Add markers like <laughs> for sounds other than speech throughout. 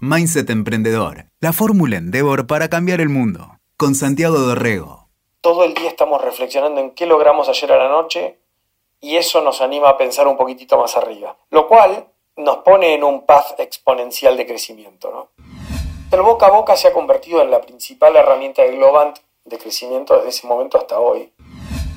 Mindset Emprendedor, la fórmula Endeavor para cambiar el mundo, con Santiago Dorrego. Todo el día estamos reflexionando en qué logramos ayer a la noche y eso nos anima a pensar un poquitito más arriba, lo cual nos pone en un path exponencial de crecimiento. El boca a boca se ha convertido en la principal herramienta de Globant de crecimiento desde ese momento hasta hoy.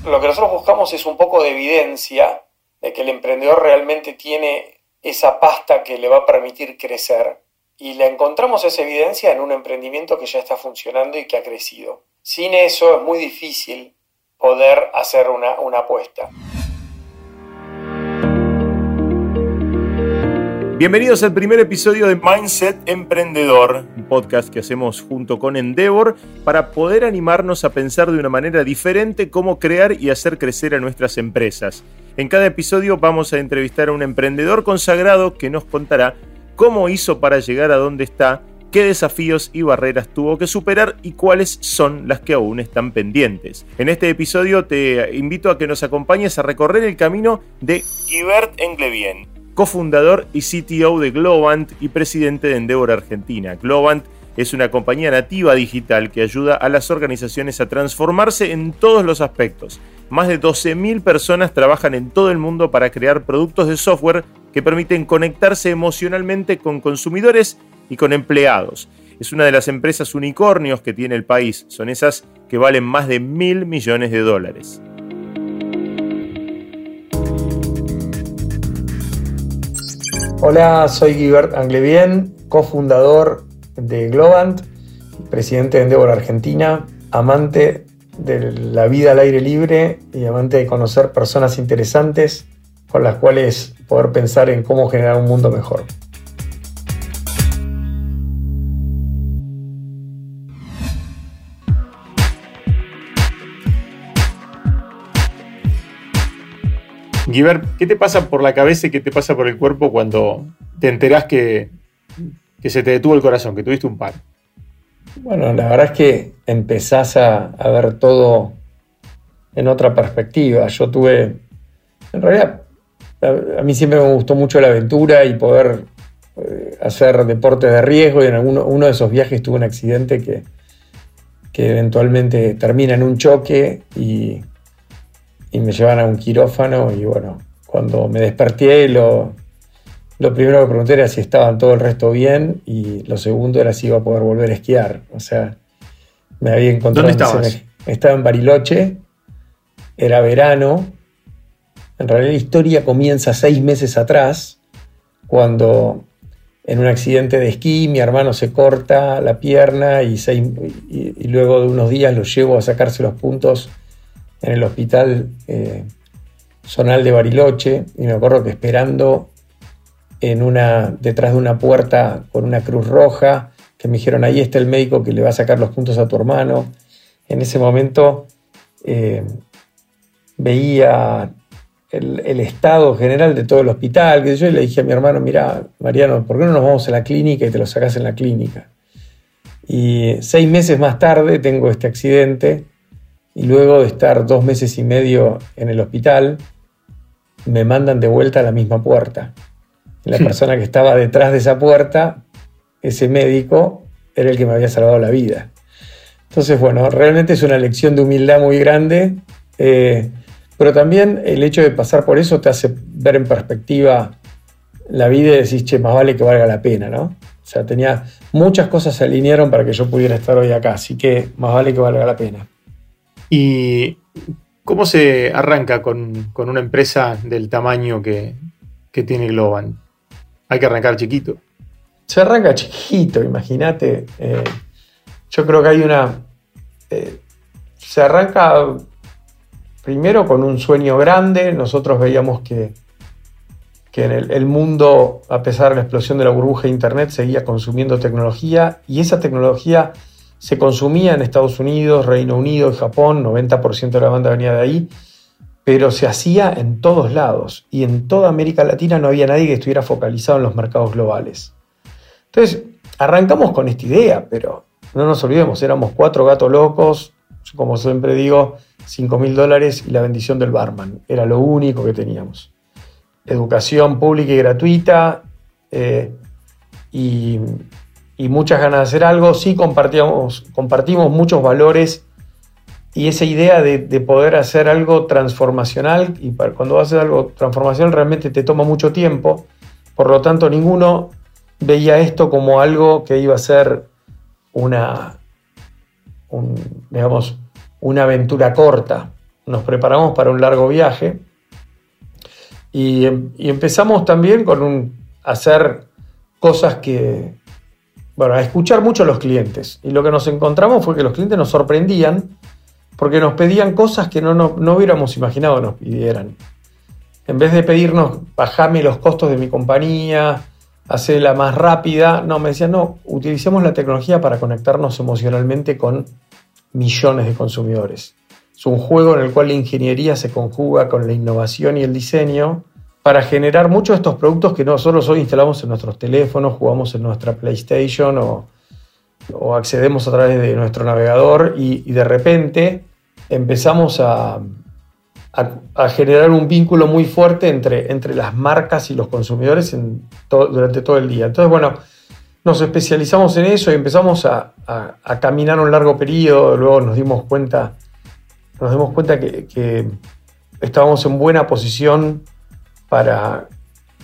Lo que nosotros buscamos es un poco de evidencia de que el emprendedor realmente tiene esa pasta que le va a permitir crecer. Y la encontramos esa evidencia en un emprendimiento que ya está funcionando y que ha crecido. Sin eso es muy difícil poder hacer una, una apuesta. Bienvenidos al primer episodio de Mindset Emprendedor, un podcast que hacemos junto con Endeavor para poder animarnos a pensar de una manera diferente cómo crear y hacer crecer a nuestras empresas. En cada episodio vamos a entrevistar a un emprendedor consagrado que nos contará cómo hizo para llegar a donde está, qué desafíos y barreras tuvo que superar y cuáles son las que aún están pendientes. En este episodio te invito a que nos acompañes a recorrer el camino de Guibert Englevien cofundador y CTO de Globant y presidente de Endeavor Argentina. Globant es una compañía nativa digital que ayuda a las organizaciones a transformarse en todos los aspectos. Más de 12.000 personas trabajan en todo el mundo para crear productos de software que permiten conectarse emocionalmente con consumidores y con empleados. Es una de las empresas unicornios que tiene el país. Son esas que valen más de mil millones de dólares. Hola, soy Guibert Anglevien, cofundador de Globant, presidente de Endeavor Argentina, amante de la vida al aire libre y amante de conocer personas interesantes con las cuales poder pensar en cómo generar un mundo mejor. Giver, ¿qué te pasa por la cabeza y qué te pasa por el cuerpo cuando te enterás que, que se te detuvo el corazón, que tuviste un par? Bueno, la verdad es que empezás a, ver todo en otra perspectiva. Yo tuve, en realidad, a, mí siempre me gustó mucho la aventura y poder eh, hacer deportes de riesgo y en alguno, uno de esos viajes tuve un accidente que, que eventualmente termina en un choque y y me llevan a un quirófano y bueno, cuando me desperté lo, lo primero que pregunté era si estaban todo el resto bien y lo segundo era si iba a poder volver a esquiar. O sea, me había encontrado... ¿Dónde estabas? estaba en Bariloche, era verano. En realidad la historia comienza seis meses atrás, cuando en un accidente de esquí mi hermano se corta la pierna y, y luego de unos días lo llevo a sacarse los puntos en el hospital eh, zonal de Bariloche y me acuerdo que esperando en una, detrás de una puerta con una cruz roja, que me dijeron, ahí está el médico que le va a sacar los puntos a tu hermano. En ese momento eh, veía el, estado general de todo el hospital, que yo le dije a mi hermano, mira, Mariano, ¿por qué no nos vamos a la clínica y te lo sacas en la clínica? Y seis meses más tarde tengo este accidente y luego de estar dos meses y medio en el hospital, me mandan de vuelta a la misma puerta. La persona que estaba detrás de esa puerta, ese médico, era el que me había salvado la vida. Entonces, bueno, realmente es una lección de humildad muy grande, eh, pero también el hecho de pasar por eso te hace ver en perspectiva la vida y decís, che, más vale que valga la pena, ¿no? O sea, tenía muchas cosas se alinearon para que yo pudiera estar hoy acá, así que más vale que valga la pena. ¿Y cómo se arranca con, una empresa del tamaño que, tiene Globan? Hay que arrancar chiquito. Se arranca chiquito, imagínate. Eh, yo creo que hay una... Eh, se arranca primero con un sueño grande. Nosotros veíamos que, que en el, mundo, a pesar de la explosión de la burbuja de Internet, seguía consumiendo tecnología y esa tecnología se consumía en Estados Unidos, Reino Unido y Japón, 90% de la banda venía de ahí, pero se hacía en todos lados y en toda América Latina no había nadie que estuviera focalizado en los mercados globales. Entonces, arrancamos con esta idea, pero no nos olvidemos, éramos cuatro gatos locos, como siempre digo, 5 mil dólares y la bendición del barman, era lo único que teníamos. Educación pública y gratuita eh, y y muchas ganas de hacer algo, sí compartimos, compartimos muchos valores y esa idea de, poder hacer algo transformacional, y cuando haces algo transformacional realmente te toma mucho tiempo, por lo tanto ninguno veía esto como algo que iba a ser una, digamos, una aventura corta. Nos preparamos para un largo viaje y, empezamos también con un, hacer cosas que, bueno, a escuchar mucho a los clientes. Y lo que nos encontramos fue que los clientes nos sorprendían porque nos pedían cosas que no, no, hubiéramos imaginado nos pidieran. En vez de pedirnos, bajame los costos de mi compañía, hacerla más rápida, no, me decían, no, utilicemos la tecnología para conectarnos emocionalmente con millones de consumidores. Es un juego en el cual la ingeniería se conjuga con la innovación y el diseño para generar muchos de estos productos que nosotros hoy instalamos en nuestros teléfonos, jugamos en nuestra PlayStation o, accedemos a través de nuestro navegador y de repente empezamos a, generar un vínculo muy fuerte entre, entre las marcas y los consumidores durante todo el día. Entonces, bueno, nos especializamos en eso y empezamos a, caminar un largo periodo, luego nos dimos cuenta, nos dimos cuenta que, estábamos en buena posición para,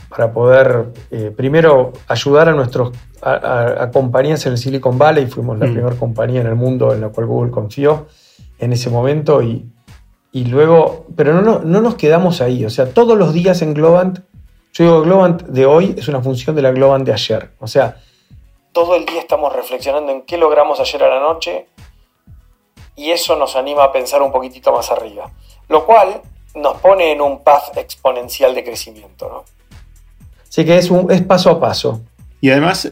para poder, eh, primero, ayudar a nuestros a, compañías en el Silicon Valley, fuimos la mm. primera compañía en el mundo en la cual Google confió, en ese momento y, luego, pero no, no, nos quedamos ahí, o sea, todos los días en Globant, yo digo Globant de hoy es una función de la Globant de ayer, o sea, todo el día estamos reflexionando en qué logramos ayer a la noche y eso nos anima a pensar un poquitito más arriba, lo cual nos pone en un path exponencial de crecimiento, ¿no? Así que es, un, es paso a paso. Y además,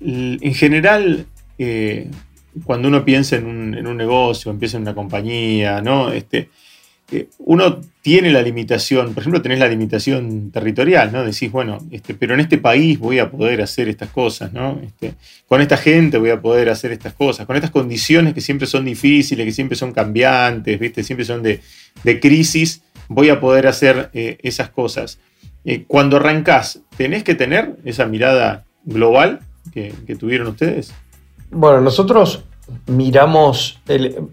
en general, eh, cuando uno piensa en un, negocio, empieza en una compañía, ¿no? Este, eh, uno tiene la limitación, por ejemplo, tenés la limitación territorial, ¿no? Decís, bueno, este, pero en este país voy a poder hacer estas cosas, ¿no? Este, con esta gente voy a poder hacer estas cosas, con estas condiciones que siempre son difíciles, que siempre son cambiantes, ¿viste? Siempre son de, crisis, voy a poder hacer eh, esas cosas. Eh, cuando arrancás, ¿tenés que tener esa mirada global que tuvieron ustedes? Bueno, nosotros miramos,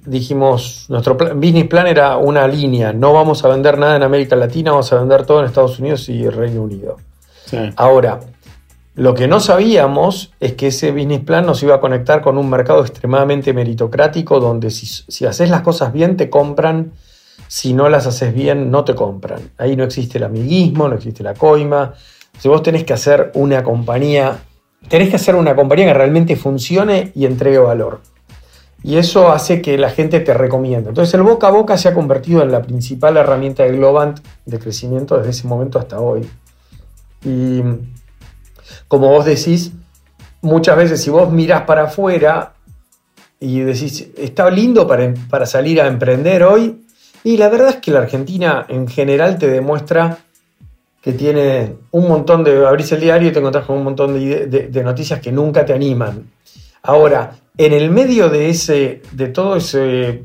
dijimos, nuestro business plan era una línea, no vamos a vender nada en América Latina, vamos a vender todo en Estados Unidos y Reino Unido. Ahora, lo que no sabíamos es que ese business plan nos iba a conectar con un mercado extremadamente meritocrático donde si, si haces las cosas bien te compran, si no las haces bien no te compran. Ahí no existe el amiguismo, no existe la coima. Si vos tenés que hacer una compañía tenés que hacer una compañía que realmente funcione y entregue valor. Y eso hace que la gente te recomiende. Entonces el boca a boca se ha convertido en la principal herramienta de Globant de crecimiento desde ese momento hasta hoy. Y como vos decís, muchas veces si vos mirás para afuera y decís, está lindo para, para salir a emprender hoy, y la verdad es que la Argentina en general te demuestra que tiene un montón de. abrís el diario y te encontrás con un montón de, noticias que nunca te animan. Ahora, en el medio de, ese, de todo ese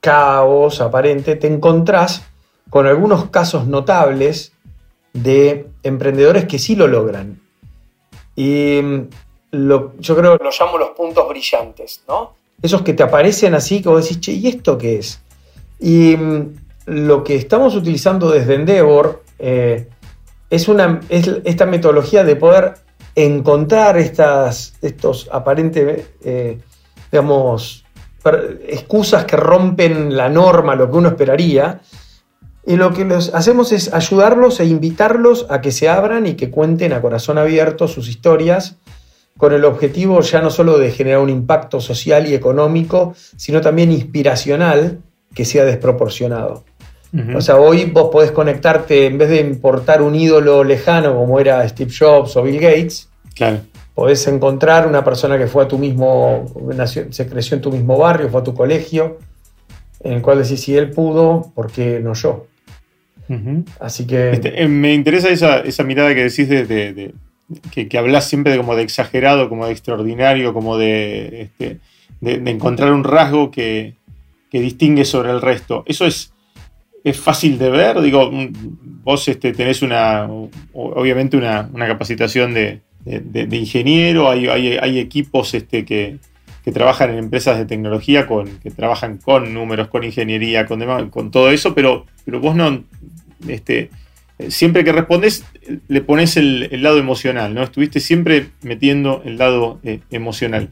caos aparente, te encontrás con algunos casos notables de emprendedores que sí lo logran. Y mm, yo creo que lo llamo los puntos brillantes, ¿no? Esos que te aparecen así, que vos decís, che, ¿y esto qué es? Y mm, lo que estamos utilizando desde Endeavor eh, es, una, esta metodología de poder encontrar estas, estos aparentes, eh, digamos, excusas que rompen la norma, lo que uno esperaría. Y lo que hacemos es ayudarlos e invitarlos a que se abran y que cuenten a corazón abierto sus historias, con el objetivo ya no solo de generar un impacto social y económico, sino también inspiracional que sea desproporcionado. O sea, hoy vos podés conectarte, en vez de importar un ídolo lejano como era Steve Jobs o Bill Gates, podés encontrar una persona que fue a tu mismo, se creció en tu mismo barrio, fue a tu colegio, en el cual decís, si él pudo, ¿por qué no yo? Así que... Este, eh, me interesa esa, mirada que decís de, que, hablas siempre de como de exagerado, como de extraordinario, como de, este, de, encontrar un rasgo que, que distingue sobre el resto. Eso es es fácil de ver. Digo, mm, vos este, tenés una, obviamente una, capacitación de, ingeniero, hay, equipos este, que, trabajan en empresas de tecnología, que trabajan con números, con ingeniería, con, con todo eso, pero, pero vos no, este, siempre que respondes le pones el, lado emocional, ¿no? Estuviste siempre metiendo el lado eh, emocional.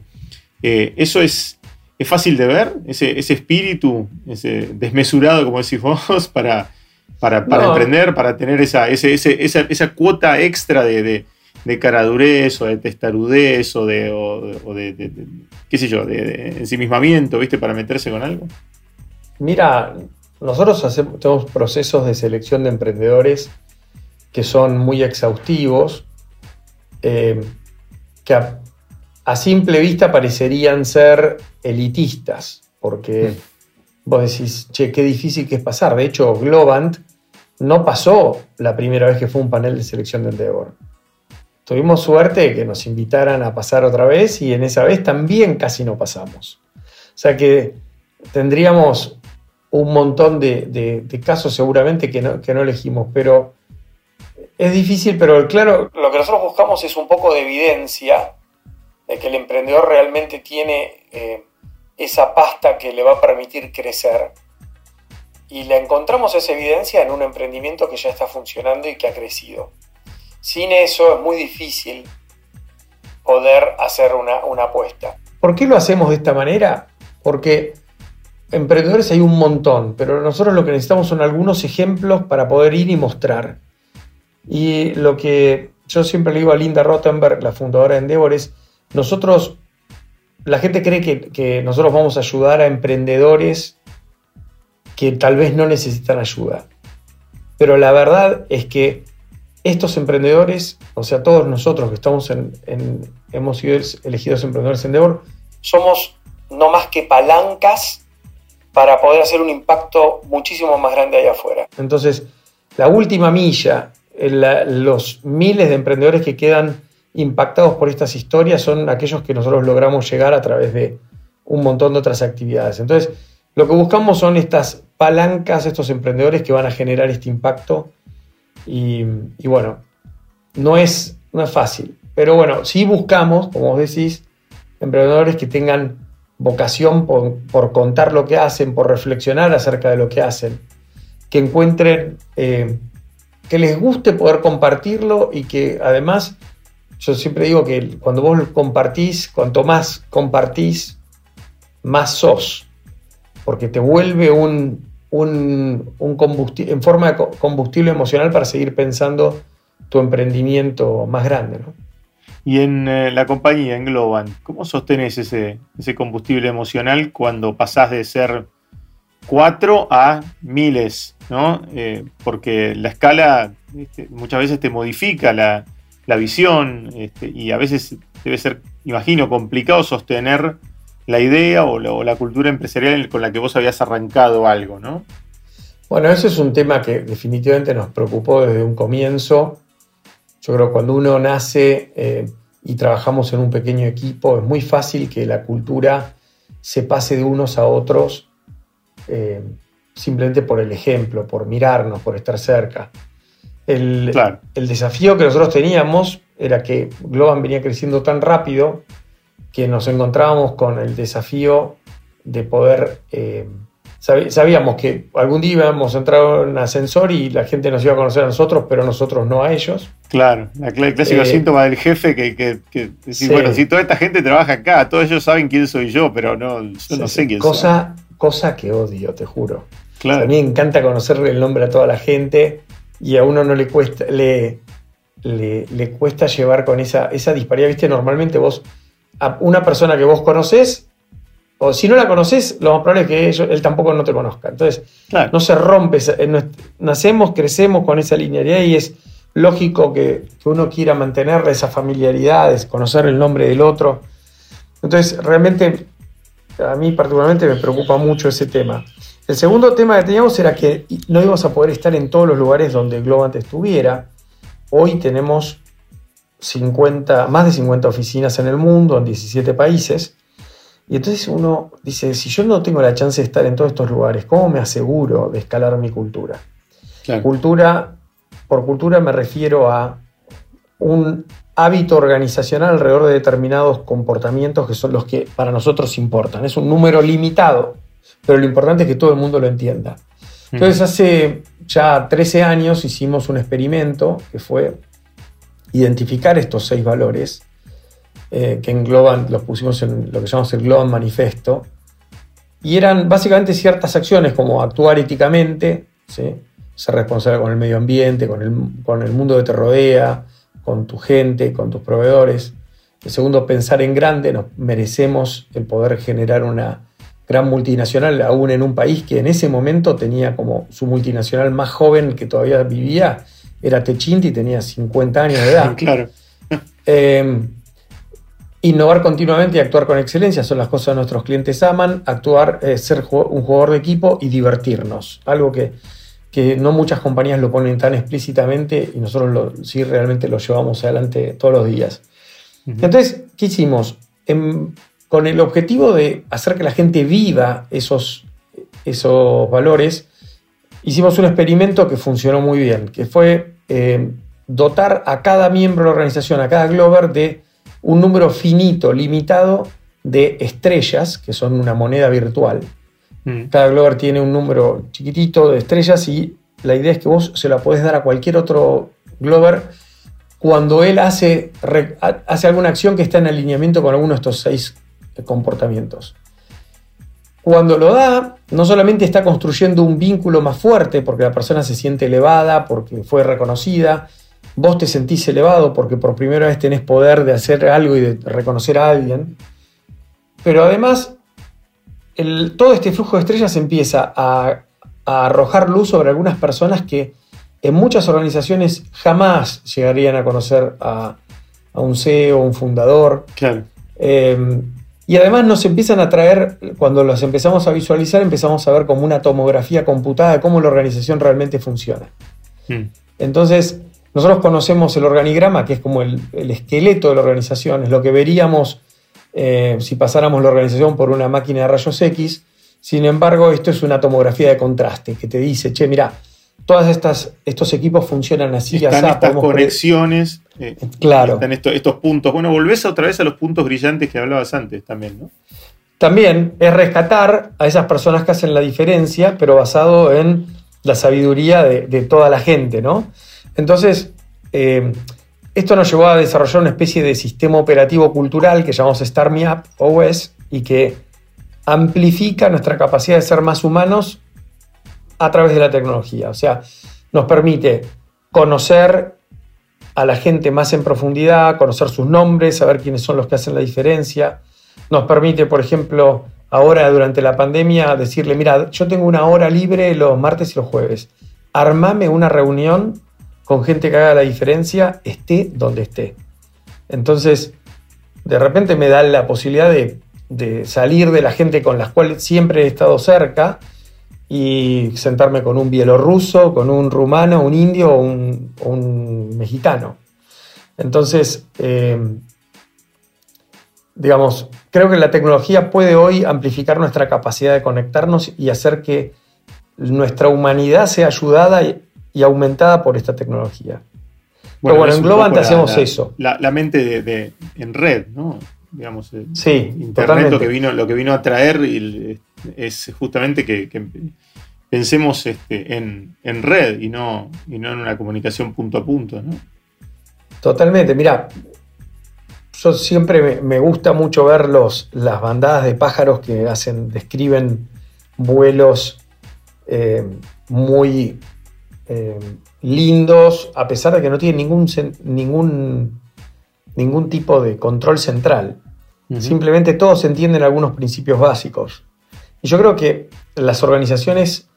Eh, eso es, es fácil de ver, ese, espíritu, ese desmesurado, como decís vos, <laughs> para, para, emprender, para tener esa, esa, cuota extra de, de, caradurez o de testarudez o de, qué sé yo, de, ensimismamiento, ¿viste? Para meterse con algo. Mira, nosotros hacemos, tenemos procesos de selección de emprendedores que son muy exhaustivos, eh, que a, simple vista parecerían ser elitistas, porque mm. vos decís, che, qué difícil que es pasar. De hecho, Globant no pasó la primera vez que fue un panel de selección de Endeavor. Tuvimos suerte de que nos invitaran a pasar otra vez y en esa vez también casi no pasamos. O sea que tendríamos un montón de, casos seguramente que no, que no, elegimos, pero es difícil, pero claro, lo que nosotros buscamos es un poco de evidencia de que el emprendedor realmente tiene eh, esa pasta que le va a permitir crecer. Y la encontramos esa evidencia en un emprendimiento que ya está funcionando y que ha crecido. Sin eso es muy difícil poder hacer una, una apuesta. ¿Por qué lo hacemos de esta manera? Porque emprendedores hay un montón, pero nosotros lo que necesitamos son algunos ejemplos para poder ir y mostrar. Y lo que yo siempre le digo a Linda Rottenberg, la fundadora de Endeavor, es, nosotros, la gente cree que, nosotros vamos a ayudar a emprendedores que tal vez no necesitan ayuda. Pero la verdad es que estos emprendedores, o sea, todos nosotros que estamos en, hemos sido elegidos emprendedores en somos no más que palancas para poder hacer un impacto muchísimo más grande allá afuera. Entonces, la última milla, los miles de emprendedores que quedan impactados por estas historias son aquellos que nosotros logramos llegar a través de un montón de otras actividades. Entonces, lo que buscamos son estas palancas, estos emprendedores que van a generar este impacto. Y, bueno, no es, no es fácil. Pero bueno, sí buscamos, como vos decís, emprendedores que tengan vocación por, contar lo que hacen, por reflexionar acerca de lo que hacen, que encuentren, eh, que les guste poder compartirlo y que además, yo siempre digo que cuando vos compartís, cuanto más compartís, más sos, porque te vuelve un, un, un combustible, en forma de combustible emocional para seguir pensando tu emprendimiento más grande. ¿no? Y en eh, la compañía, en Globan, ¿cómo sostenés ese, ese combustible emocional cuando pasás de ser cuatro a miles? ¿no? Eh, porque la escala este, muchas veces te modifica la, visión este, y a veces debe ser, imagino, complicado sostener la idea o la, cultura empresarial con la que vos habías arrancado algo, ¿no? Bueno, ese es un tema que definitivamente nos preocupó desde un comienzo yo creo que cuando uno nace eh, y trabajamos en un pequeño equipo, es muy fácil que la cultura se pase de unos a otros eh, simplemente por el ejemplo, por mirarnos, por estar cerca. El, el, desafío que nosotros teníamos era que Globan venía creciendo tan rápido que nos encontrábamos con el desafío de poder eh, sabíamos que algún día íbamos a entrar en un ascensor y la gente nos iba a conocer a nosotros, pero nosotros no a ellos. Claro, el clásico eh, síntoma del jefe que, que, bueno, si toda esta gente trabaja acá, todos ellos saben quién soy yo, pero no, yo no sé quién cosa, soy. Cosa que odio, te juro. Claro. a mí me encanta conocer el nombre a toda la gente y a uno no le cuesta, le, le, cuesta llevar con esa, esa disparidad. Viste, normalmente vos, a una persona que vos conocés, o si no la conoces, lo más probable es que él tampoco no te conozca. Entonces, no se rompe. Nacemos, crecemos con esa linealidad y es lógico que, uno quiera mantener esa familiaridad, conocer el nombre del otro. Entonces, realmente, a mí particularmente me preocupa mucho ese tema. El segundo tema que teníamos era que no íbamos a poder estar en todos los lugares donde Globant estuviera. Hoy tenemos 50, más de 50 oficinas en el mundo, en 17 países. Y entonces uno dice, si yo no tengo la chance de estar en todos estos lugares, ¿cómo me aseguro de escalar mi cultura? Cultura, por cultura me refiero a un hábito organizacional alrededor de determinados comportamientos que son los que para nosotros importan. Es un número limitado, pero lo importante es que todo el mundo lo entienda. Entonces, hace ya 13 años hicimos un experimento que fue identificar estos seis valores eh, que engloban, los pusimos en lo que llamamos el Global Manifesto, y eran básicamente ciertas acciones como actuar éticamente, ser responsable con el medio ambiente, con el, con el mundo que te rodea, con tu gente, con tus proveedores. El segundo, pensar en grande, nos merecemos el poder generar una gran multinacional, aún en un país que en ese momento tenía como su multinacional más joven que todavía vivía, era Techinti, tenía 50 años de edad. <laughs> claro. Em, innovar continuamente y actuar con excelencia son las cosas que nuestros clientes aman, actuar, eh, ser un jugador de equipo y divertirnos, algo que que no muchas compañías lo ponen tan explícitamente y nosotros lo, sí realmente lo llevamos adelante todos los días. Entonces, ¿qué hicimos? Con el objetivo de hacer que la gente viva esos, esos valores, hicimos un experimento que funcionó muy bien, que fue eh, dotar a cada miembro de la organización, a cada Glover, de un número finito, limitado de estrellas, que son una moneda virtual, Mm. Cada Glover tiene un número chiquitito de estrellas y la idea es que vos se la podés dar a cualquier otro Glover cuando él hace, hace alguna acción que está en alineamiento con alguno de estos seis comportamientos. Cuando lo da, no solamente está construyendo un vínculo más fuerte porque la persona se siente elevada, porque fue reconocida, vos te sentís elevado porque por primera vez tenés poder de hacer algo y de reconocer a alguien, pero además todo este flujo de estrellas empieza a, arrojar luz sobre algunas personas que en muchas organizaciones jamás llegarían a conocer a, un CEO, un fundador. Claro. Em, y además nos empiezan a traer, cuando los empezamos a visualizar, empezamos a ver como una tomografía computada de cómo la organización realmente funciona. Hmm. Entonces, nosotros conocemos el organigrama, que es como el, el, esqueleto de la organización, es lo que veríamos eh, si pasáramos la organización por una máquina de rayos X. Sin embargo, esto es una tomografía de contraste que te dice, che, mira, todas estas estos equipos funcionan así. Están estas conexiones. Eh, claro. Están estos, puntos. Bueno, volvés otra vez a los puntos brillantes que hablabas antes también, ¿no? También es rescatar a esas personas que hacen la diferencia, pero basado en la sabiduría de, toda la gente, ¿no? Entonces, eh, esto nos llevó a desarrollar una especie de sistema operativo cultural que llamamos StarMeUp OS y que amplifica nuestra capacidad de ser más humanos a través de la tecnología. O sea, nos permite conocer a la gente más en profundidad, conocer sus nombres, saber quiénes son los que hacen la diferencia. Nos permite, por ejemplo, ahora durante la pandemia, decirle, mira, yo tengo una hora libre los martes y los jueves. Armame una reunión con gente que haga la diferencia, esté donde esté. Entonces, de repente me da la posibilidad de, salir de la gente con las cuales siempre he estado cerca y sentarme con un bielorruso, con un rumano, un indio o un, mexicano. Entonces, eh, digamos, creo que la tecnología puede hoy amplificar nuestra capacidad de conectarnos y hacer que nuestra humanidad sea ayudada y aumentada por esta tecnología. Bueno, Pero bueno, en Globant hacemos eso. La, mente de, en red, ¿no? Digamos, sí, Internet lo que, vino, lo que vino a traer es justamente que, pensemos este, en, red y no, y no en una comunicación punto a punto, ¿no? Totalmente, mira, yo siempre me, gusta mucho ver los, las bandadas de pájaros que hacen, describen vuelos eh, muy eh, lindos, a pesar de que no tienen ningún, ningún, ningún tipo de control central. Simplemente todos entienden algunos principios básicos. Y yo creo que las organizaciones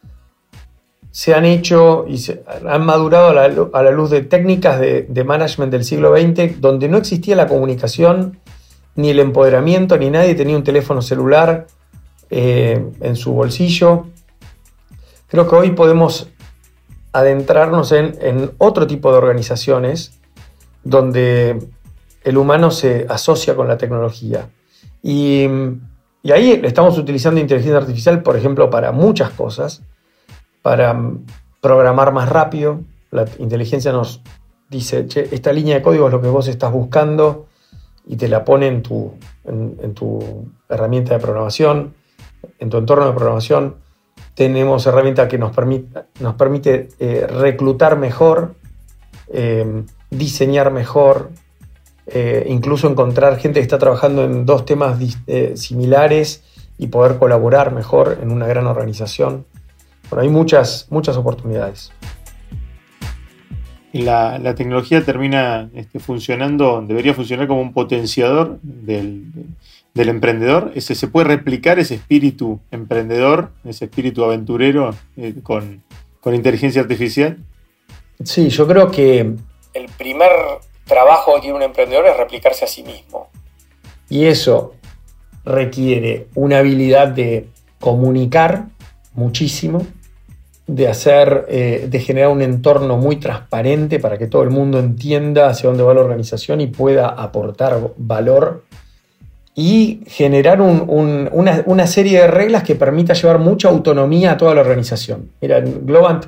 se han hecho y se han madurado a la, luz de técnicas de, management del siglo XX, donde no existía la comunicación, ni el empoderamiento, ni nadie tenía un teléfono celular eh, en su bolsillo. Creo que hoy podemos adentrarnos en, otro tipo de organizaciones donde el humano se asocia con la tecnología. Y, ahí estamos utilizando inteligencia artificial, por ejemplo, para muchas cosas, para programar más rápido. La inteligencia nos, dice, che, esta línea de código es lo que vos estás buscando y te la pone en tu, en, tu herramienta de programación, en tu entorno de programación. Tenemos herramienta que nos permite, nos permite eh, reclutar mejor, eh, diseñar mejor, eh, incluso encontrar gente que está trabajando en dos temas similares y poder colaborar mejor en una gran organización. Bueno, hay muchas, muchas oportunidades. La, la tecnología termina este, funcionando, debería funcionar como un potenciador del, emprendedor. Ese, ¿Se puede replicar ese espíritu emprendedor, ese espíritu aventurero eh, con, con inteligencia artificial? Sí, yo creo que el primer trabajo que tiene un emprendedor es replicarse a sí mismo. Y eso requiere una habilidad de comunicar muchísimo, de hacer, eh, de generar un entorno muy transparente para que todo el mundo entienda hacia dónde va la organización y pueda aportar valor y generar una, serie de reglas que permita llevar mucha autonomía a toda la organización. Mira, Globant,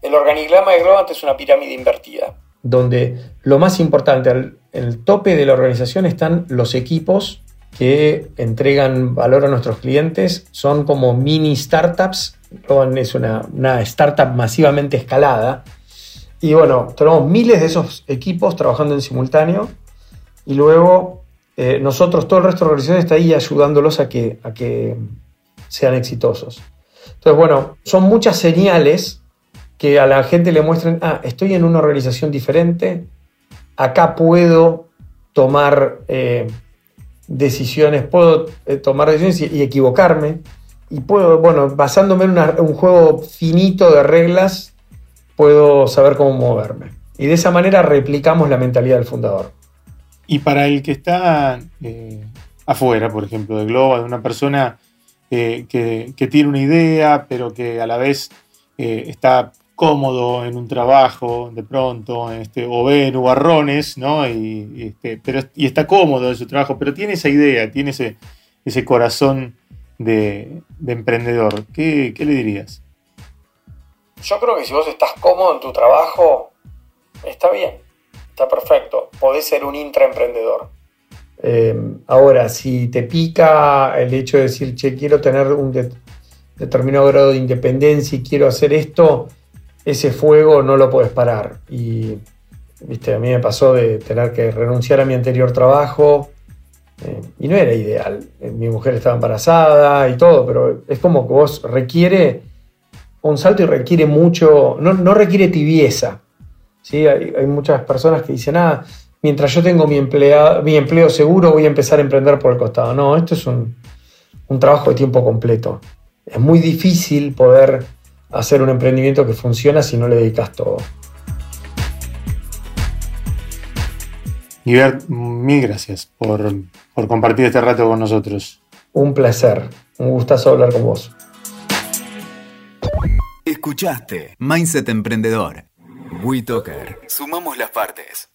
el organigrama de Globant es una pirámide invertida, donde lo más importante, en el tope de la organización están los equipos que entregan valor a nuestros clientes, son como mini startups es una, startup masivamente escalada. Y bueno, tenemos miles de esos equipos trabajando en simultáneo y luego eh, nosotros, todo el resto de la organización está ahí ayudándolos a que, a que sean exitosos. Entonces, bueno, son muchas señales que a la gente le muestran, ah, estoy en una organización diferente, acá puedo tomar eh, decisiones, puedo eh, tomar decisiones y equivocarme y puedo, bueno, basándome en un juego finito de reglas, puedo saber cómo moverme. Y de esa manera replicamos la mentalidad del fundador. Y para el que está eh, afuera, por ejemplo, de Globo, de una persona eh, que, tiene una idea, pero que a la vez está cómodo en un trabajo de pronto, este, o ve nubarrones, ¿no? Y, este, pero, y está cómodo en su trabajo, pero tiene esa idea, tiene ese, ese corazón de, emprendedor, ¿qué, le dirías? Yo creo que si vos estás cómodo en tu trabajo, está bien, está perfecto. Podés ser un intraemprendedor. Eh, ahora, si te pica el hecho de decir, che, quiero tener un determinado grado de independencia y quiero hacer esto, ese fuego no lo puedes parar. Y viste, a mí me pasó de tener que renunciar a mi anterior trabajo, eh, y no era ideal. Eh, mi mujer estaba embarazada y todo, pero es como que vos requiere un salto y requiere mucho, no, requiere tibieza. ¿sí? Hay, muchas personas que dicen, ah, mientras yo tengo mi, mi empleo seguro voy a empezar a emprender por el costado. No, esto es un, un trabajo de tiempo completo. Es muy difícil poder hacer un emprendimiento que funciona si no le dedicas todo. Guibert, mil gracias por, por compartir este rato con nosotros. Un placer, un gustazo hablar con vos. Escuchaste Mindset Emprendedor. WeToker. Sumamos las partes.